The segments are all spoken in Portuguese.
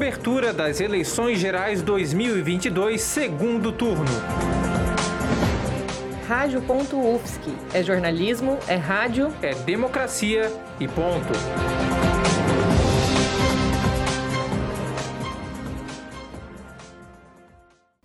Cobertura das eleições gerais 2022, segundo turno. Rádio.UFSC. É jornalismo, é rádio, é democracia e ponto.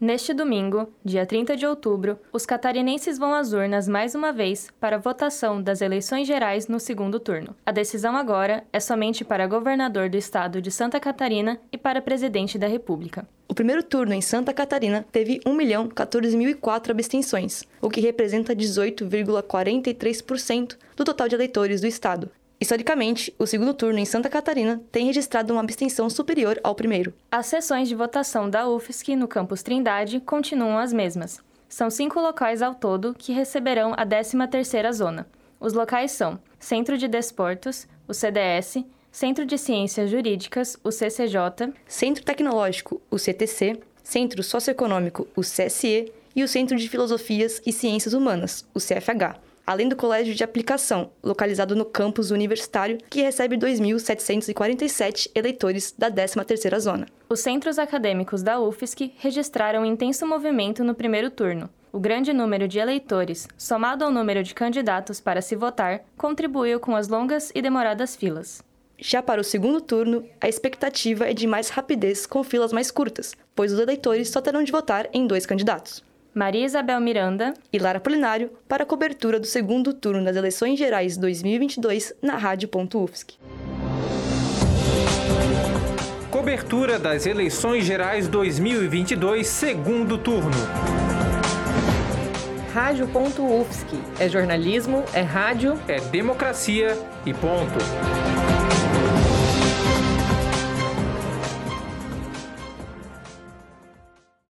Neste domingo, dia 30 de outubro, os catarinenses vão às urnas mais uma vez para a votação das eleições gerais no segundo turno. A decisão agora é somente para governador do estado de Santa Catarina e para presidente da República. O primeiro turno em Santa Catarina teve 1.014.004 abstenções, o que representa 18,43% do total de eleitores do estado, Historicamente, o segundo turno em Santa Catarina tem registrado uma abstenção superior ao primeiro. As sessões de votação da UFSC no campus Trindade continuam as mesmas. São cinco locais ao todo que receberão a 13ª zona. Os locais são Centro de Desportos, o CDS, Centro de Ciências Jurídicas, o CCJ, Centro Tecnológico, o CTC, Centro Socioeconômico, o CSE e o Centro de Filosofias e Ciências Humanas, o CFH além do Colégio de Aplicação, localizado no campus universitário, que recebe 2.747 eleitores da 13ª Zona. Os centros acadêmicos da UFSC registraram um intenso movimento no primeiro turno. O grande número de eleitores, somado ao número de candidatos para se votar, contribuiu com as longas e demoradas filas. Já para o segundo turno, a expectativa é de mais rapidez com filas mais curtas, pois os eleitores só terão de votar em dois candidatos. Maria Isabel Miranda e Lara Polinário para a cobertura do segundo turno das eleições gerais 2022 na Rádio.UFSC. Cobertura das eleições gerais 2022, segundo turno. Rádio.UFSC. É jornalismo, é rádio, é democracia e ponto.